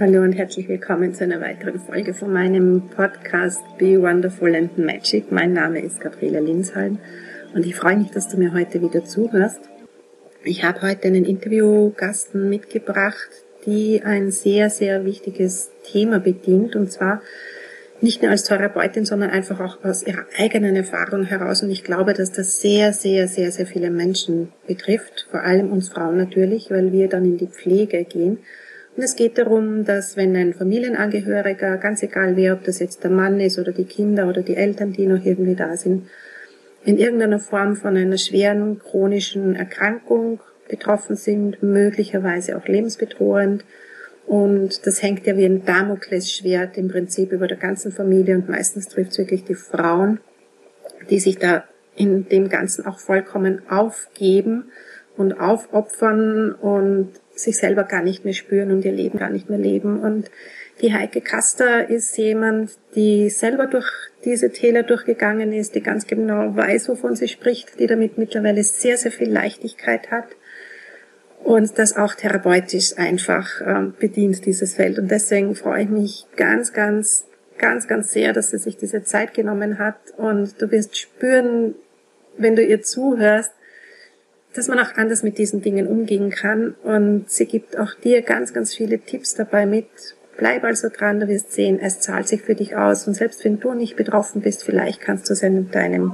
Hallo und herzlich willkommen zu einer weiteren Folge von meinem Podcast Be Wonderful and Magic. Mein Name ist Gabriela Linshalm und ich freue mich, dass du mir heute wieder zuhörst. Ich habe heute einen Interviewgasten mitgebracht, die ein sehr, sehr wichtiges Thema bedient und zwar nicht nur als Therapeutin, sondern einfach auch aus ihrer eigenen Erfahrung heraus. Und ich glaube, dass das sehr, sehr, sehr, sehr viele Menschen betrifft, vor allem uns Frauen natürlich, weil wir dann in die Pflege gehen und es geht darum, dass wenn ein Familienangehöriger, ganz egal wer, ob das jetzt der Mann ist oder die Kinder oder die Eltern, die noch irgendwie da sind, in irgendeiner Form von einer schweren chronischen Erkrankung betroffen sind, möglicherweise auch lebensbedrohend. Und das hängt ja wie ein Damoklesschwert im Prinzip über der ganzen Familie und meistens trifft es wirklich die Frauen, die sich da in dem Ganzen auch vollkommen aufgeben und aufopfern und sich selber gar nicht mehr spüren und ihr Leben gar nicht mehr leben. Und die Heike Kaster ist jemand, die selber durch diese Täler durchgegangen ist, die ganz genau weiß, wovon sie spricht, die damit mittlerweile sehr, sehr viel Leichtigkeit hat und das auch therapeutisch einfach ähm, bedient, dieses Feld. Und deswegen freue ich mich ganz, ganz, ganz, ganz sehr, dass sie sich diese Zeit genommen hat. Und du wirst spüren, wenn du ihr zuhörst, dass man auch anders mit diesen Dingen umgehen kann. Und sie gibt auch dir ganz, ganz viele Tipps dabei mit. Bleib also dran, du wirst sehen, es zahlt sich für dich aus. Und selbst wenn du nicht betroffen bist, vielleicht kannst du es in deinem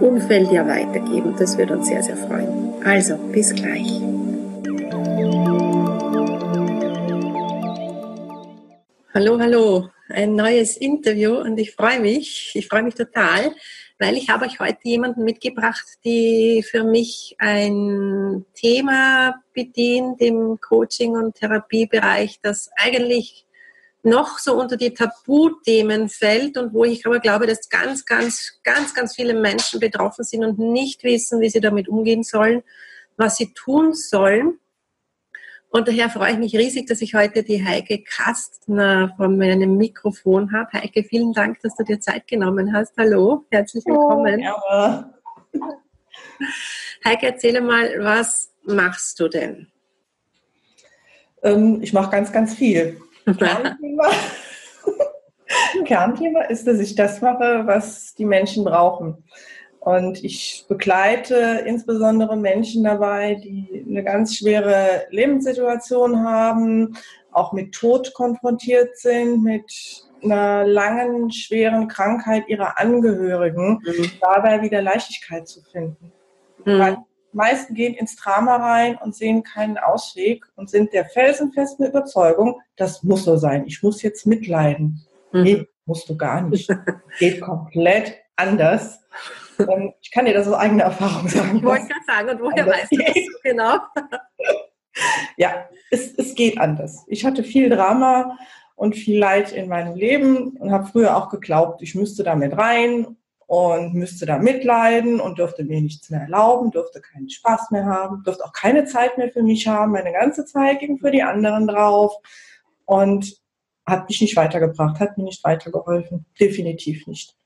Umfeld ja weitergeben. Das würde uns sehr, sehr freuen. Also, bis gleich. Hallo, hallo. Ein neues Interview und ich freue mich. Ich freue mich total, weil ich habe euch heute jemanden mitgebracht, die für mich ein Thema bedient im Coaching- und Therapiebereich, das eigentlich noch so unter die Tabuthemen fällt und wo ich aber glaube, dass ganz, ganz, ganz, ganz viele Menschen betroffen sind und nicht wissen, wie sie damit umgehen sollen, was sie tun sollen. Und daher freue ich mich riesig, dass ich heute die Heike Kastner von meinem Mikrofon habe. Heike, vielen Dank, dass du dir Zeit genommen hast. Hallo, herzlich willkommen. Oh, Heike, erzähle mal, was machst du denn? Ähm, ich mache ganz, ganz viel. Kernthema, Kernthema ist, dass ich das mache, was die Menschen brauchen. Und ich begleite insbesondere Menschen dabei, die eine ganz schwere Lebenssituation haben, auch mit Tod konfrontiert sind, mit einer langen, schweren Krankheit ihrer Angehörigen, mhm. dabei wieder Leichtigkeit zu finden. Mhm. Weil die meisten gehen ins Drama rein und sehen keinen Ausweg und sind der felsenfesten Überzeugung, das muss so sein. Ich muss jetzt mitleiden. Mhm. Nee, musst du gar nicht. Geht komplett anders. Ähm, ich kann dir das aus eigener Erfahrung sagen. Ich wollte gerade sagen, und woher weißt du das genau? ja, es, es geht anders. Ich hatte viel Drama und viel Leid in meinem Leben und habe früher auch geglaubt, ich müsste damit rein und müsste da mitleiden und dürfte mir nichts mehr erlauben, durfte keinen Spaß mehr haben, durfte auch keine Zeit mehr für mich haben. Meine ganze Zeit ging für die anderen drauf und hat mich nicht weitergebracht, hat mir nicht weitergeholfen. Definitiv nicht.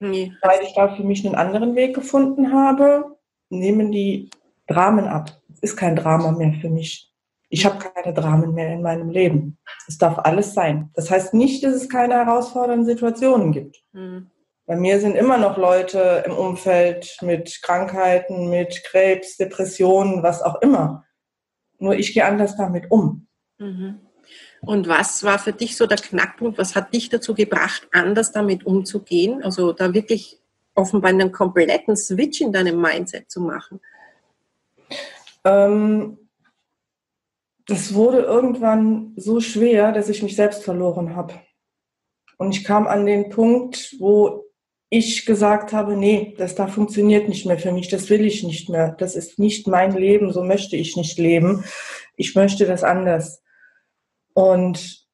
Nee. Weil ich da für mich einen anderen Weg gefunden habe, nehmen die Dramen ab. Es ist kein Drama mehr für mich. Ich habe keine Dramen mehr in meinem Leben. Es darf alles sein. Das heißt nicht, dass es keine herausfordernden Situationen gibt. Mhm. Bei mir sind immer noch Leute im Umfeld mit Krankheiten, mit Krebs, Depressionen, was auch immer. Nur ich gehe anders damit um. Mhm. Und was war für dich so der Knackpunkt? Was hat dich dazu gebracht, anders damit umzugehen? Also da wirklich offenbar einen kompletten Switch in deinem Mindset zu machen? Ähm, das wurde irgendwann so schwer, dass ich mich selbst verloren habe. Und ich kam an den Punkt, wo ich gesagt habe, nee, das da funktioniert nicht mehr für mich, das will ich nicht mehr, das ist nicht mein Leben, so möchte ich nicht leben. Ich möchte das anders. Und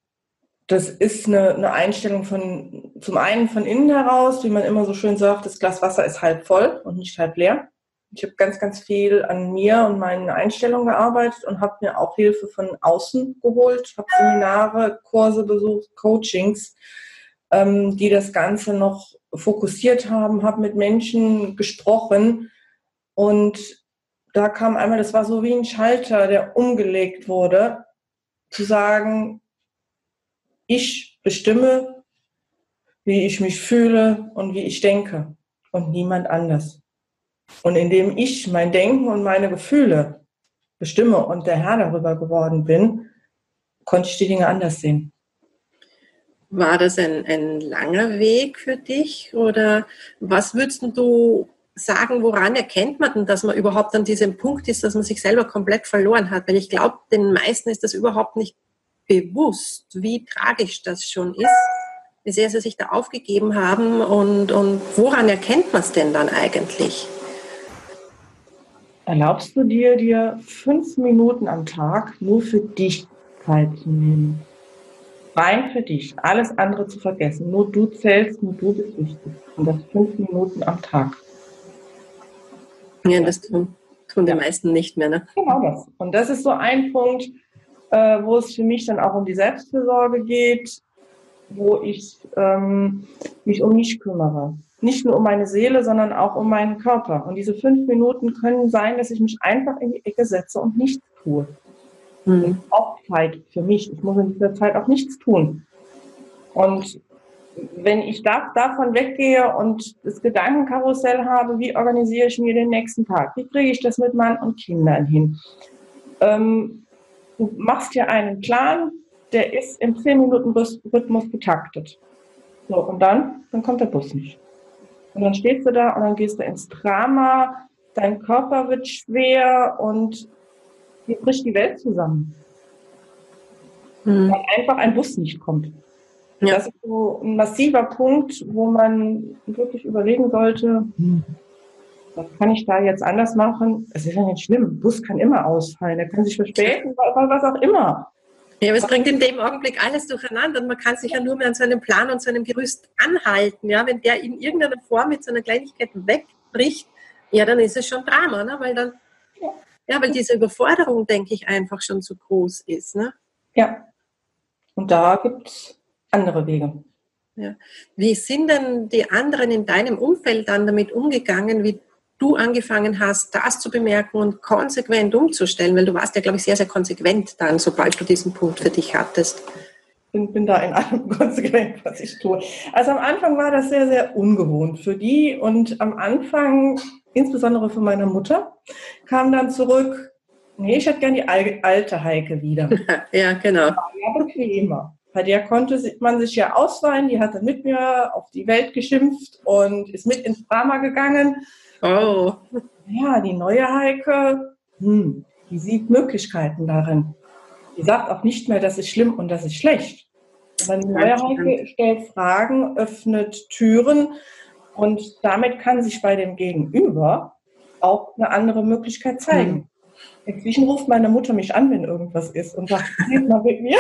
das ist eine, eine Einstellung von, zum einen von innen heraus, wie man immer so schön sagt, das Glas Wasser ist halb voll und nicht halb leer. Ich habe ganz, ganz viel an mir und meinen Einstellungen gearbeitet und habe mir auch Hilfe von außen geholt, habe Seminare, Kurse besucht, Coachings, ähm, die das Ganze noch fokussiert haben, habe mit Menschen gesprochen. Und da kam einmal, das war so wie ein Schalter, der umgelegt wurde, zu sagen, ich bestimme, wie ich mich fühle und wie ich denke und niemand anders. Und indem ich mein Denken und meine Gefühle bestimme und der Herr darüber geworden bin, konnte ich die Dinge anders sehen. War das ein, ein langer Weg für dich oder was würdest du sagen, woran erkennt man denn, dass man überhaupt an diesem Punkt ist, dass man sich selber komplett verloren hat? Weil ich glaube, den meisten ist das überhaupt nicht bewusst, wie tragisch das schon ist, wie sehr sie sich da aufgegeben haben und, und woran erkennt man es denn dann eigentlich? Erlaubst du dir, dir fünf Minuten am Tag nur für dich Zeit zu nehmen? Rein für dich, alles andere zu vergessen. Nur du zählst, nur du bist wichtig. Und das fünf Minuten am Tag. Ja, das tun, tun die meisten nicht mehr. Ne? Genau das. Und das ist so ein Punkt, äh, wo es für mich dann auch um die Selbstfürsorge geht, wo ich ähm, mich um mich kümmere. Nicht nur um meine Seele, sondern auch um meinen Körper. Und diese fünf Minuten können sein, dass ich mich einfach in die Ecke setze und nichts tue. Mhm. Auch Zeit für mich. Ich muss in dieser Zeit auch nichts tun. Und wenn ich da, davon weggehe und das Gedankenkarussell habe, wie organisiere ich mir den nächsten Tag? Wie kriege ich das mit Mann und Kindern hin? Ähm, du machst dir einen Plan, der ist im 10-Minuten-Rhythmus getaktet. So, und dann, dann kommt der Bus nicht. Und dann stehst du da und dann gehst du ins Drama, dein Körper wird schwer und hier bricht die Welt zusammen. Mhm. Weil einfach ein Bus nicht kommt. Ja. Das ist so ein massiver Punkt, wo man wirklich überlegen sollte, hm, was kann ich da jetzt anders machen? Es ist ja nicht schlimm. Bus kann immer ausfallen. Er kann sich verspäten, was auch immer. Ja, aber es bringt in dem Augenblick alles durcheinander und man kann sich ja nur mehr an seinem Plan und seinem Gerüst anhalten. Ja, wenn der in irgendeiner Form mit so einer Kleinigkeit wegbricht, ja, dann ist es schon Drama, ne? weil dann, ja, ja weil diese Überforderung, denke ich, einfach schon zu groß ist. Ne? Ja. Und da gibt es andere Wege. Ja. Wie sind denn die anderen in deinem Umfeld dann damit umgegangen, wie du angefangen hast, das zu bemerken und konsequent umzustellen? Weil du warst ja, glaube ich, sehr, sehr konsequent dann, sobald du diesen Punkt für dich hattest. Ich bin, bin da in allem konsequent, was ich tue. Also am Anfang war das sehr, sehr ungewohnt für die und am Anfang, insbesondere für meine Mutter, kam dann zurück, nee, ich hätte gern die alte Heike wieder. ja, genau. War ja bequemer. Bei der konnte man sich ja ausweinen, die hat dann mit mir auf die Welt geschimpft und ist mit ins Drama gegangen. Oh. Ja, die neue Heike, hm, die sieht Möglichkeiten darin. Die sagt auch nicht mehr, das ist schlimm und das ist schlecht. Aber die neue Heike stellt Fragen, öffnet Türen und damit kann sich bei dem Gegenüber auch eine andere Möglichkeit zeigen. Hm. Inzwischen ruft meine Mutter mich an, wenn irgendwas ist und sagt, red mal mit mir.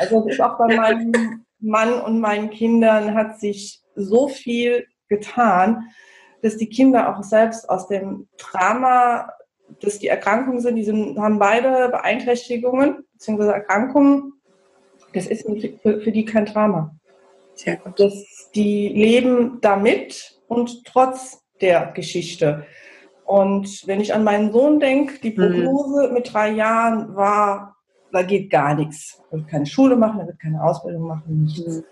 Also es ist auch bei meinem Mann und meinen Kindern hat sich so viel getan, dass die Kinder auch selbst aus dem Drama, dass die Erkrankungen sind, die sind, haben beide Beeinträchtigungen bzw. Erkrankungen. Das ist für, für die kein Drama. Sehr gut. Das, die leben damit und trotz der Geschichte. Und wenn ich an meinen Sohn denke, die mhm. Prognose mhm. mit drei Jahren war, da geht gar nichts. Er wird keine Schule machen, er wird keine Ausbildung machen, nichts. Mhm.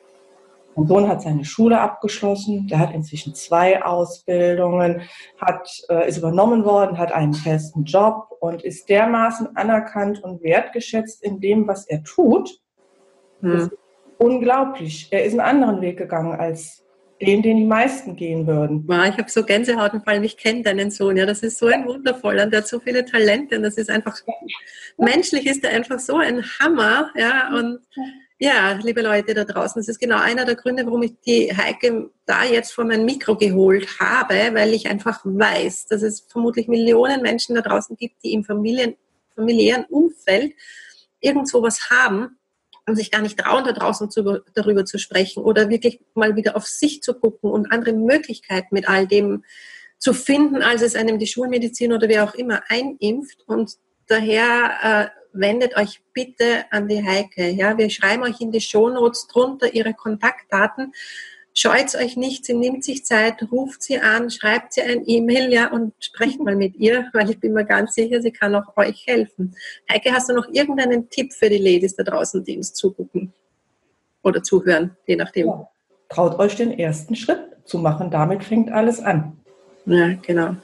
Mein Sohn hat seine Schule abgeschlossen, der hat inzwischen zwei Ausbildungen, hat, äh, ist übernommen worden, hat einen festen Job und ist dermaßen anerkannt und wertgeschätzt in dem, was er tut. Mhm. unglaublich. Er ist einen anderen Weg gegangen als den, den die meisten gehen würden. Ja, ich habe so Gänsehaut und vor allem, ich kenne deinen Sohn, ja, das ist so ein wundervoller, der hat so viele Talente und das ist einfach, menschlich ist er einfach so ein Hammer, ja, und ja, liebe Leute da draußen, das ist genau einer der Gründe, warum ich die Heike da jetzt vor mein Mikro geholt habe, weil ich einfach weiß, dass es vermutlich Millionen Menschen da draußen gibt, die im Familien, familiären Umfeld irgend sowas haben, und sich gar nicht trauen, da draußen zu, darüber zu sprechen oder wirklich mal wieder auf sich zu gucken und andere Möglichkeiten mit all dem zu finden, als es einem die Schulmedizin oder wer auch immer einimpft. Und daher äh, wendet euch bitte an die Heike. Ja, wir schreiben euch in die Shownotes drunter ihre Kontaktdaten. Scheut euch nicht, sie nimmt sich Zeit, ruft sie an, schreibt sie ein E-Mail, ja, und sprecht mal mit ihr, weil ich bin mir ganz sicher, sie kann auch euch helfen. Heike, hast du noch irgendeinen Tipp für die Ladies da draußen, die uns zugucken oder zuhören, je nachdem? Ja. Traut euch den ersten Schritt zu machen, damit fängt alles an. Ja, genau.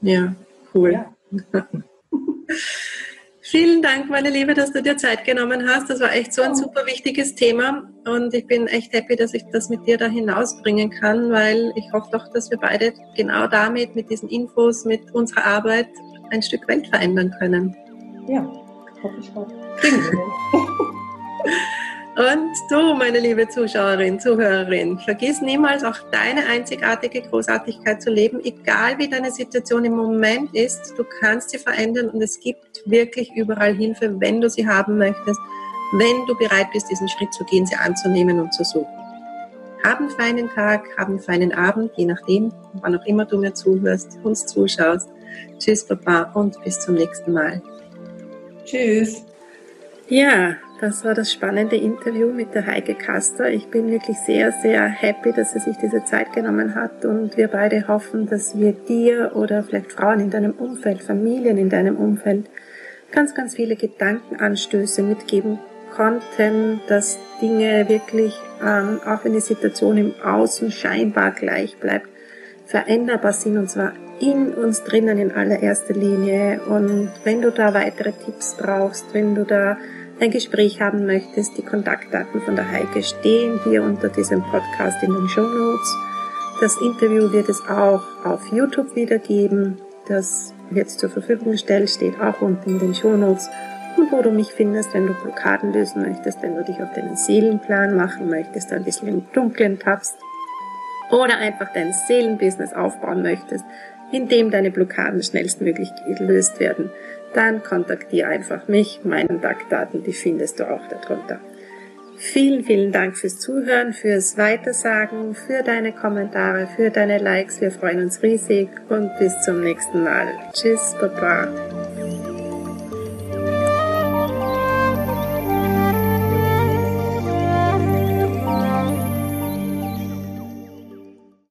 Ja, cool. Ja. Vielen Dank, meine Liebe, dass du dir Zeit genommen hast. Das war echt so ein super wichtiges Thema und ich bin echt happy, dass ich das mit dir da hinausbringen kann, weil ich hoffe doch, dass wir beide genau damit, mit diesen Infos, mit unserer Arbeit ein Stück Welt verändern können. Ja, hoffe ich auch. Und du, meine liebe Zuschauerin, Zuhörerin, vergiss niemals auch deine einzigartige Großartigkeit zu leben, egal wie deine Situation im Moment ist. Du kannst sie verändern und es gibt wirklich überall Hilfe, wenn du sie haben möchtest, wenn du bereit bist, diesen Schritt zu gehen, sie anzunehmen und zu suchen. Hab einen feinen Tag, hab einen feinen Abend, je nachdem, wann auch immer du mir zuhörst, uns zuschaust. Tschüss, Papa, und bis zum nächsten Mal. Tschüss. Ja, das war das spannende Interview mit der Heike Kaster. Ich bin wirklich sehr, sehr happy, dass sie sich diese Zeit genommen hat und wir beide hoffen, dass wir dir oder vielleicht Frauen in deinem Umfeld, Familien in deinem Umfeld ganz, ganz viele Gedankenanstöße mitgeben konnten, dass Dinge wirklich, ähm, auch wenn die Situation im Außen scheinbar gleich bleibt, veränderbar sind und zwar in uns drinnen in allererster Linie. Und wenn du da weitere Tipps brauchst, wenn du da ein Gespräch haben möchtest, die Kontaktdaten von der Heike stehen hier unter diesem Podcast in den Show Notes. Das Interview wird es auch auf YouTube wiedergeben. Das wird zur Verfügung gestellt, steht auch unten in den Show Notes. Und wo du mich findest, wenn du Blockaden lösen möchtest, wenn du dich auf deinen Seelenplan machen möchtest, ein bisschen im Dunkeln tappst oder einfach dein Seelenbusiness aufbauen möchtest, indem deine Blockaden schnellstmöglich gelöst werden dann kontaktiere einfach mich. Meine Kontaktdaten, die findest du auch darunter. Vielen, vielen Dank fürs Zuhören, fürs Weitersagen, für deine Kommentare, für deine Likes. Wir freuen uns riesig und bis zum nächsten Mal. Tschüss, Baba.